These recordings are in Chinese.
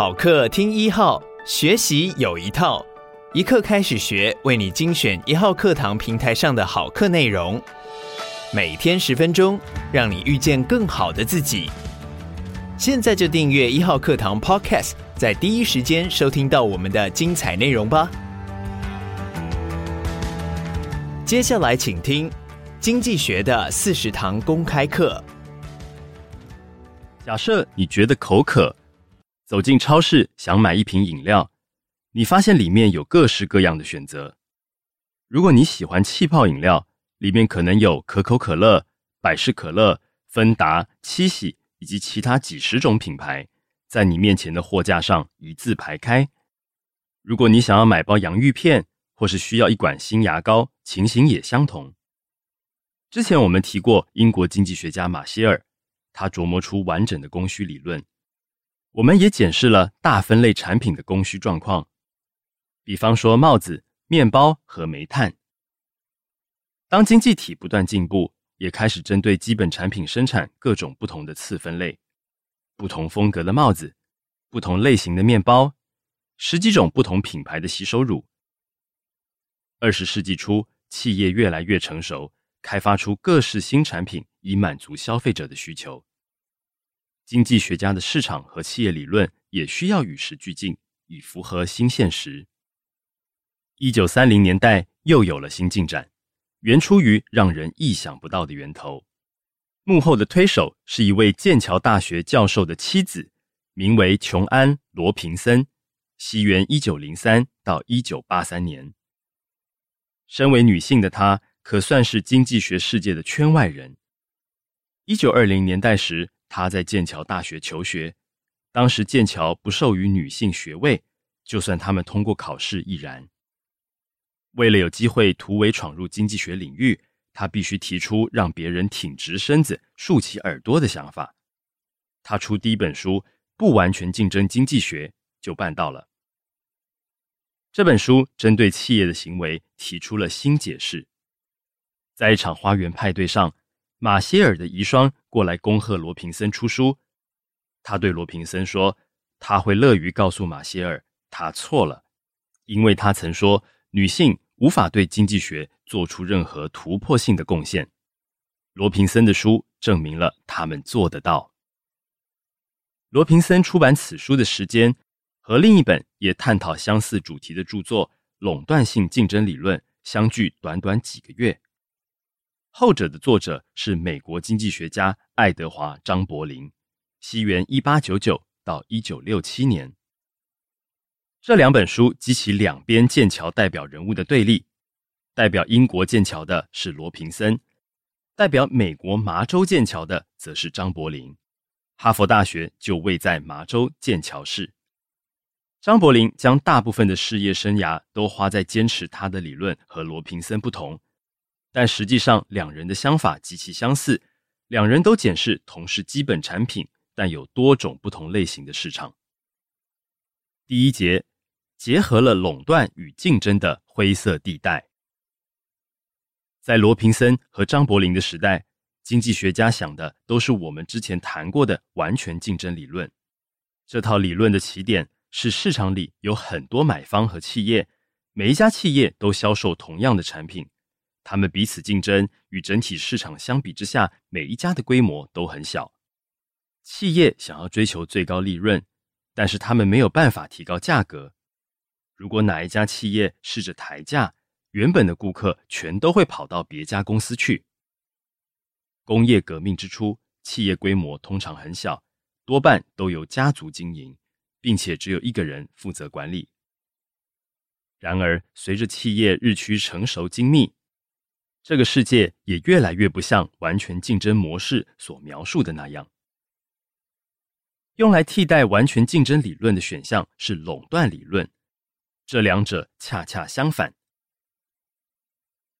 好课听一号，学习有一套，一课开始学，为你精选一号课堂平台上的好课内容，每天十分钟，让你遇见更好的自己。现在就订阅一号课堂 Podcast，在第一时间收听到我们的精彩内容吧。接下来请听经济学的四十堂公开课。假设你觉得口渴，走进超市想买一瓶饮料，你发现里面有各式各样的选择。如果你喜欢气泡饮料，里面可能有可口可乐、百事可乐、芬达、七喜以及其他几十种品牌，在你面前的货架上一字排开。如果你想要买包洋芋片，或是需要一管新牙膏，情形也相同。之前我们提过英国经济学家马歇尔。他琢磨出完整的供需理论，我们也检视了大分类产品的供需状况，比方说帽子、面包和煤炭。当经济体不断进步，也开始针对基本产品生产各种不同的次分类，不同风格的帽子，不同类型的面包，十几种不同品牌的洗手乳。二十世纪初，企业越来越成熟。开发出各式新产品，以满足消费者的需求。经济学家的市场和企业理论也需要与时俱进，以符合新现实。一九三零年代又有了新进展，源出于让人意想不到的源头。幕后的推手是一位剑桥大学教授的妻子，名为琼安·罗平森，西元一九零三到一九八三年。身为女性的她，可算是经济学世界的圈外人。一九二零年代时，他在剑桥大学求学。当时剑桥不授予女性学位，就算他们通过考试亦然。为了有机会突围闯入经济学领域，他必须提出让别人挺直身子、竖起耳朵的想法。他出第一本书《不完全竞争经济学》就办到了。这本书针对企业的行为提出了新解释。在一场花园派对上，马歇尔的遗孀过来恭贺罗平森出书。他对罗平森说：“他会乐于告诉马歇尔，他错了，因为他曾说女性无法对经济学做出任何突破性的贡献。罗平森的书证明了他们做得到。”罗平森出版此书的时间和另一本也探讨相似主题的著作《垄断性竞争理论》相距短短几个月。后者的作者是美国经济学家爱德华·张伯苓，西元一八九九到一九六七年。这两本书激起两边剑桥代表人物的对立，代表英国剑桥的是罗平森，代表美国麻州剑桥的则是张伯苓。哈佛大学就位在麻州剑桥市。张伯苓将大部分的事业生涯都花在坚持他的理论和罗平森不同。但实际上，两人的想法极其相似。两人都检视同是基本产品，但有多种不同类型的市场。第一节结合了垄断与竞争的灰色地带。在罗平森和张伯苓的时代，经济学家想的都是我们之前谈过的完全竞争理论。这套理论的起点是市场里有很多买方和企业，每一家企业都销售同样的产品。他们彼此竞争，与整体市场相比之下，每一家的规模都很小。企业想要追求最高利润，但是他们没有办法提高价格。如果哪一家企业试着抬价，原本的顾客全都会跑到别家公司去。工业革命之初，企业规模通常很小，多半都由家族经营，并且只有一个人负责管理。然而，随着企业日趋成熟精密，这个世界也越来越不像完全竞争模式所描述的那样。用来替代完全竞争理论的选项是垄断理论，这两者恰恰相反。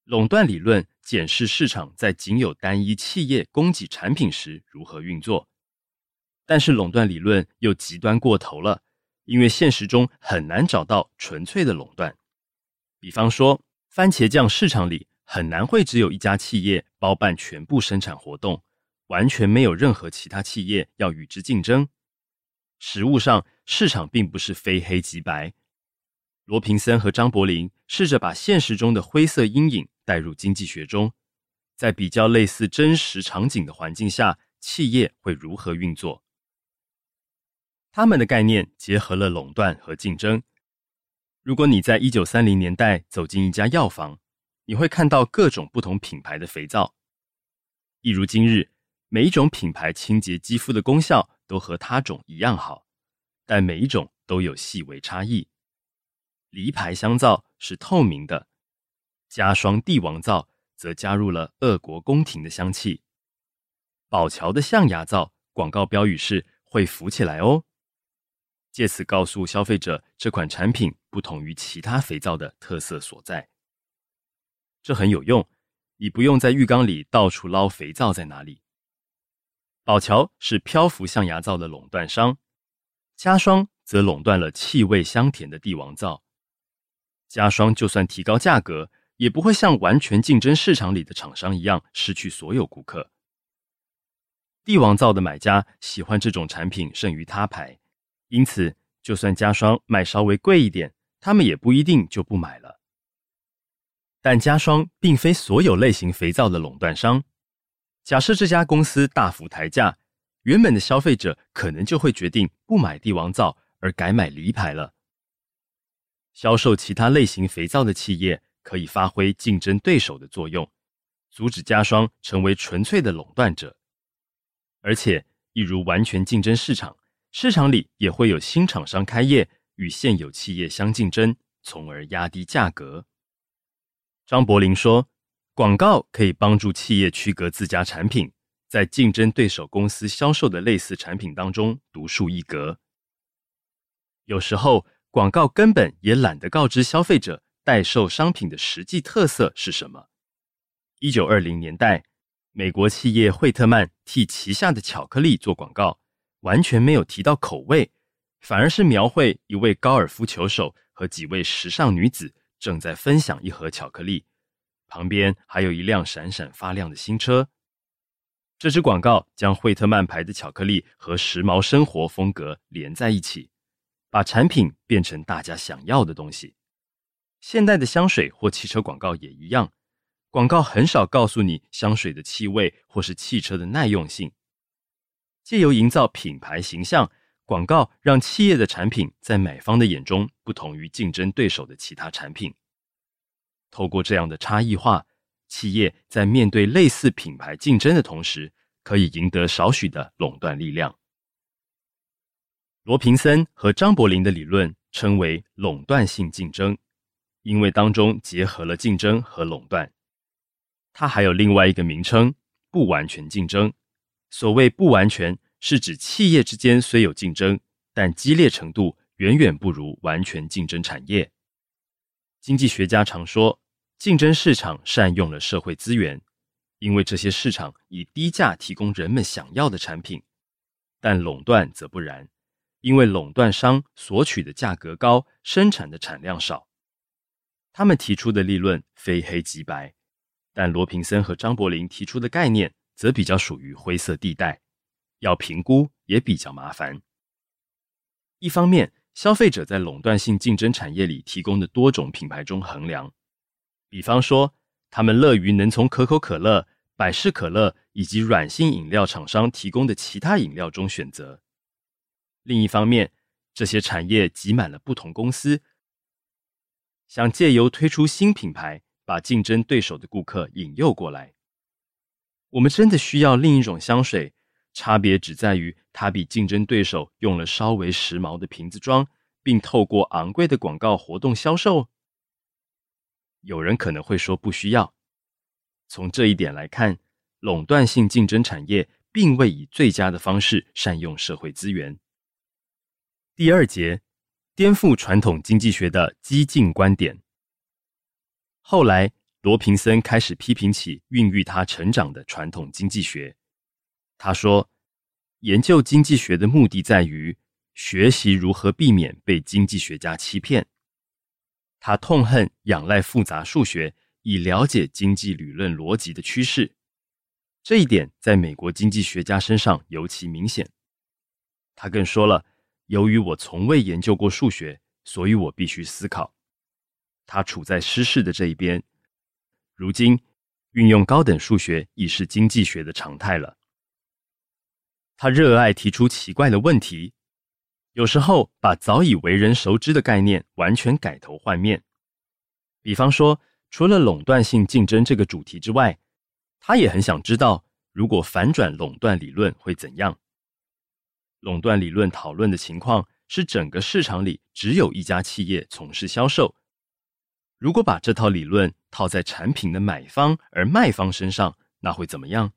垄断理论检视市场在仅有单一企业供给产品时如何运作，但是垄断理论又极端过头了，因为现实中很难找到纯粹的垄断。比方说，番茄酱市场里。很难会只有一家企业包办全部生产活动，完全没有任何其他企业要与之竞争。实物上，市场并不是非黑即白。罗平森和张伯苓试着把现实中的灰色阴影带入经济学中，在比较类似真实场景的环境下，企业会如何运作？他们的概念结合了垄断和竞争。如果你在一九三零年代走进一家药房，你会看到各种不同品牌的肥皂。一如今日，每一种品牌清洁肌肤的功效都和他种一样好，但每一种都有细微差异。黎牌香皂是透明的，加霜帝王皂则加入了俄国宫廷的香气。宝乔的象牙皂广告标语是“会浮起来哦”，借此告诉消费者这款产品不同于其他肥皂的特色所在。这很有用，你不用在浴缸里到处捞肥皂在哪里。宝乔是漂浮象牙皂的垄断商，家霜则垄断了气味香甜的帝王皂。家霜就算提高价格，也不会像完全竞争市场里的厂商一样失去所有顾客。帝王皂的买家喜欢这种产品胜于他牌，因此就算家霜卖稍微贵一点，他们也不一定就不买了。但家霜并非所有类型肥皂的垄断商。假设这家公司大幅抬价，原本的消费者可能就会决定不买帝王皂而改买黎牌了。销售其他类型肥皂的企业可以发挥竞争对手的作用，阻止家霜成为纯粹的垄断者。而且，一如完全竞争市场，市场里也会有新厂商开业，与现有企业相竞争，从而压低价格。张伯苓说：“广告可以帮助企业区隔自家产品，在竞争对手公司销售的类似产品当中独树一格。有时候。”广告根本也懒得告知消费者代售商品的实际特色是什么。一九二零年代，美国企业惠特曼替旗下的巧克力做广告，完全没有提到口味，反而是描绘一位高尔夫球手和几位时尚女子正在分享一盒巧克力，旁边还有一辆闪闪发亮的新车。这支广告将惠特曼牌的巧克力和时髦生活风格连在一起。把产品变成大家想要的东西。现代的香水或汽车广告也一样，广告很少告诉你香水的气味或是汽车的耐用性。借由营造品牌形象，广告让企业的产品在买方的眼中不同于竞争对手的其他产品。透过这样的差异化，企业在面对类似品牌竞争的同时，可以赢得少许的垄断力量。罗平森和张伯苓的理论称为垄断性竞争，因为当中结合了竞争和垄断。它还有另外一个名称——不完全竞争。所谓不完全，是指企业之间虽有竞争，但激烈程度远远不如完全竞争产业。经济学家常说，竞争市场善用了社会资源，因为这些市场以低价提供人们想要的产品，但垄断则不然。因为垄断商索取的价格高，生产的产量少，他们提出的利润非黑即白，但罗平森和张伯苓提出的概念则比较属于灰色地带，要评估也比较麻烦。一方面，消费者在垄断性竞争产业里提供的多种品牌中衡量，比方说，他们乐于能从可口可乐、百事可乐以及软性饮料厂商提供的其他饮料中选择。另一方面，这些产业挤满了不同公司，想借由推出新品牌，把竞争对手的顾客引诱过来。我们真的需要另一种香水，差别只在于它比竞争对手用了稍微时髦的瓶子装，并透过昂贵的广告活动销售。有人可能会说不需要。从这一点来看，垄断性竞争产业并未以最佳的方式善用社会资源。第二节，颠覆传统经济学的激进观点。后来，罗平森开始批评起孕育他成长的传统经济学。他说，研究经济学的目的在于学习如何避免被经济学家欺骗。他痛恨仰赖复杂数学以了解经济理论逻辑的趋势。这一点在美国经济学家身上尤其明显。他更说了。由于我从未研究过数学，所以我必须思考。他处在失势的这一边。如今，运用高等数学已是经济学的常态了。他热爱提出奇怪的问题，有时候把早已为人熟知的概念完全改头换面。比方说，除了垄断性竞争这个主题之外，他也很想知道，如果反转垄断理论会怎样。垄断理论讨论的情况是，整个市场里只有一家企业从事销售。如果把这套理论套在产品的买方而卖方身上，那会怎么样？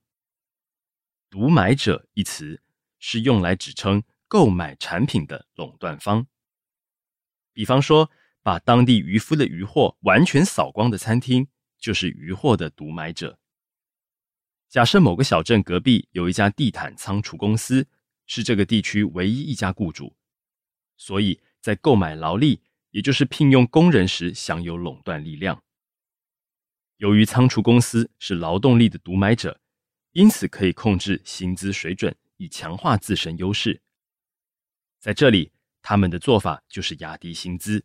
独买者一词是用来指称购买产品的垄断方。比方说，把当地渔夫的渔获完全扫光的餐厅，就是渔获的独买者。假设某个小镇隔壁有一家地毯仓储公司，是这个地区唯一一家雇主，所以在购买劳力。也就是聘用工人时享有垄断力量。由于仓储公司是劳动力的独买者，因此可以控制薪资水准，以强化自身优势。在这里，他们的做法就是压低薪资。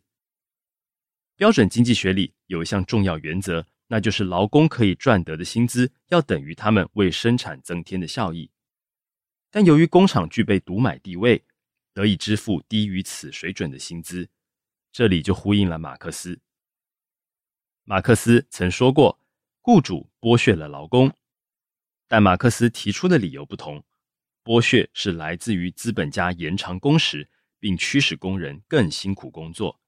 标准经济学里有一项重要原则，那就是劳工可以赚得的薪资要等于他们为生产增添的效益。但由于工厂具备独买地位，得以支付低于此水准的薪资。这里就呼应了马克思。马克思曾说过，雇主剥削了劳工，但马克思提出的理由不同，剥削是来自于资本家延长工时，并驱使工人更辛苦工作。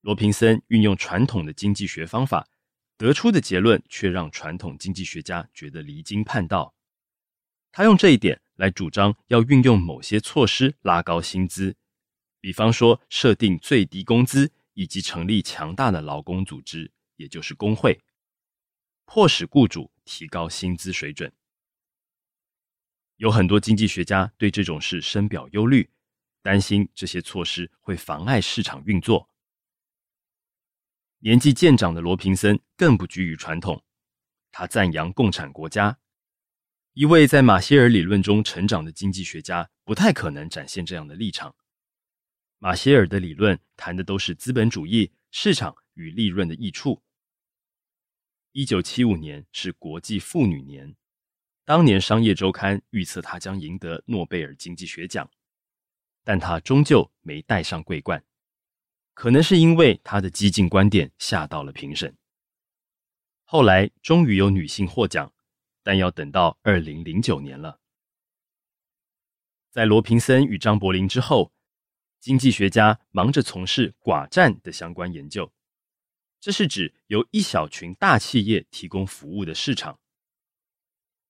罗平森运用传统的经济学方法，得出的结论却让传统经济学家觉得离经叛道。他用这一点来主张要运用某些措施拉高薪资。比方说，设定最低工资，以及成立强大的劳工组织，也就是工会，迫使雇主提高薪资水准。有很多经济学家对这种事深表忧虑，担心这些措施会妨碍市场运作。年纪渐长的罗平森更不拘于传统，他赞扬共产国家。一位在马歇尔理论中成长的经济学家，不太可能展现这样的立场。马歇尔的理论谈的都是资本主义、市场与利润的益处。一九七五年是国际妇女年，当年《商业周刊》预测她将赢得诺贝尔经济学奖，但她终究没戴上桂冠，可能是因为她的激进观点吓到了评审。后来终于有女性获奖，但要等到二零零九年了。在罗平森与张伯苓之后。经济学家忙着从事寡占的相关研究，这是指由一小群大企业提供服务的市场。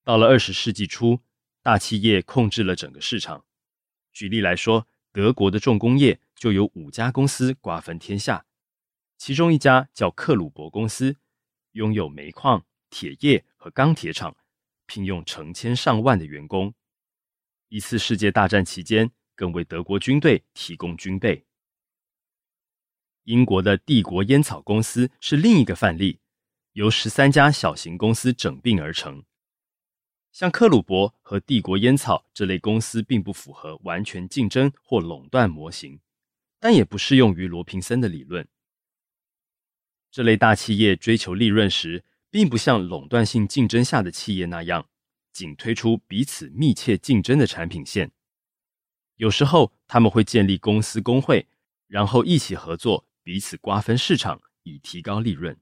到了二十世纪初，大企业控制了整个市场。举例来说，德国的重工业就有五家公司瓜分天下，其中一家叫克鲁伯公司，拥有煤矿、铁业和钢铁厂，聘用成千上万的员工。一次世界大战期间，更为德国军队提供军备。英国的帝国烟草公司是另一个范例，由十三家小型公司整并而成。像克鲁伯和帝国烟草这类公司，并不符合完全竞争或垄断模型，但也不适用于罗平森的理论。这类大企业追求利润时，并不像垄断性竞争下的企业那样，仅推出彼此密切竞争的产品线。有时候他们会建立公司工会，然后一起合作，彼此瓜分市场，以提高利润。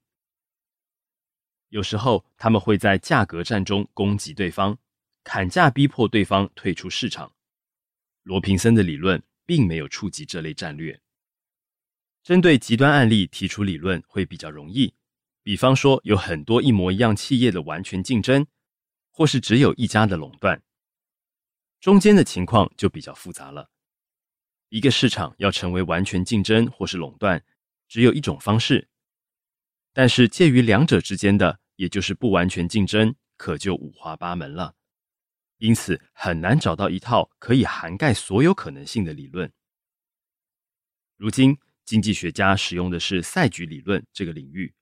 有时候他们会在价格战中攻击对方，砍价逼迫对方退出市场。罗平森的理论并没有触及这类战略。针对极端案例提出理论会比较容易，比方说有很多一模一样企业的完全竞争，或是只有一家的垄断。中间的情况就比较复杂了。一个市场要成为完全竞争或是垄断，只有一种方式。但是介于两者之间的，也就是不完全竞争，可就五花八门了。因此很难找到一套可以涵盖所有可能性的理论。如今经济学家使用的是赛局理论这个领域，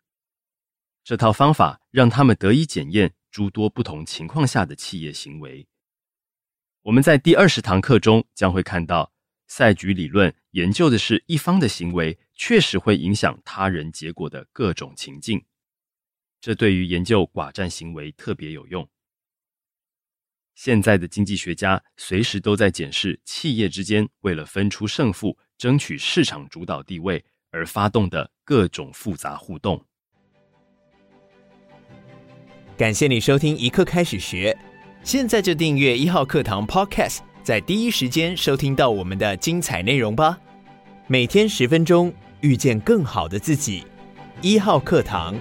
这套方法让他们得以检验诸多不同情况下的企业行为。我们在第二十堂课中将会看到赛局理论研究的是一方的行为确实会影响他人结果的各种情境，这对于研究寡占行为特别有用。现在的经济学家随时都在检视企业之间为了分出胜负、争取市场主导地位而发动的各种复杂互动。感谢你收听一课开始学，现在就订阅一号课堂 Podcast，在第一时间收听到我们的精彩内容吧。每天十分钟，遇见更好的自己。一号课堂。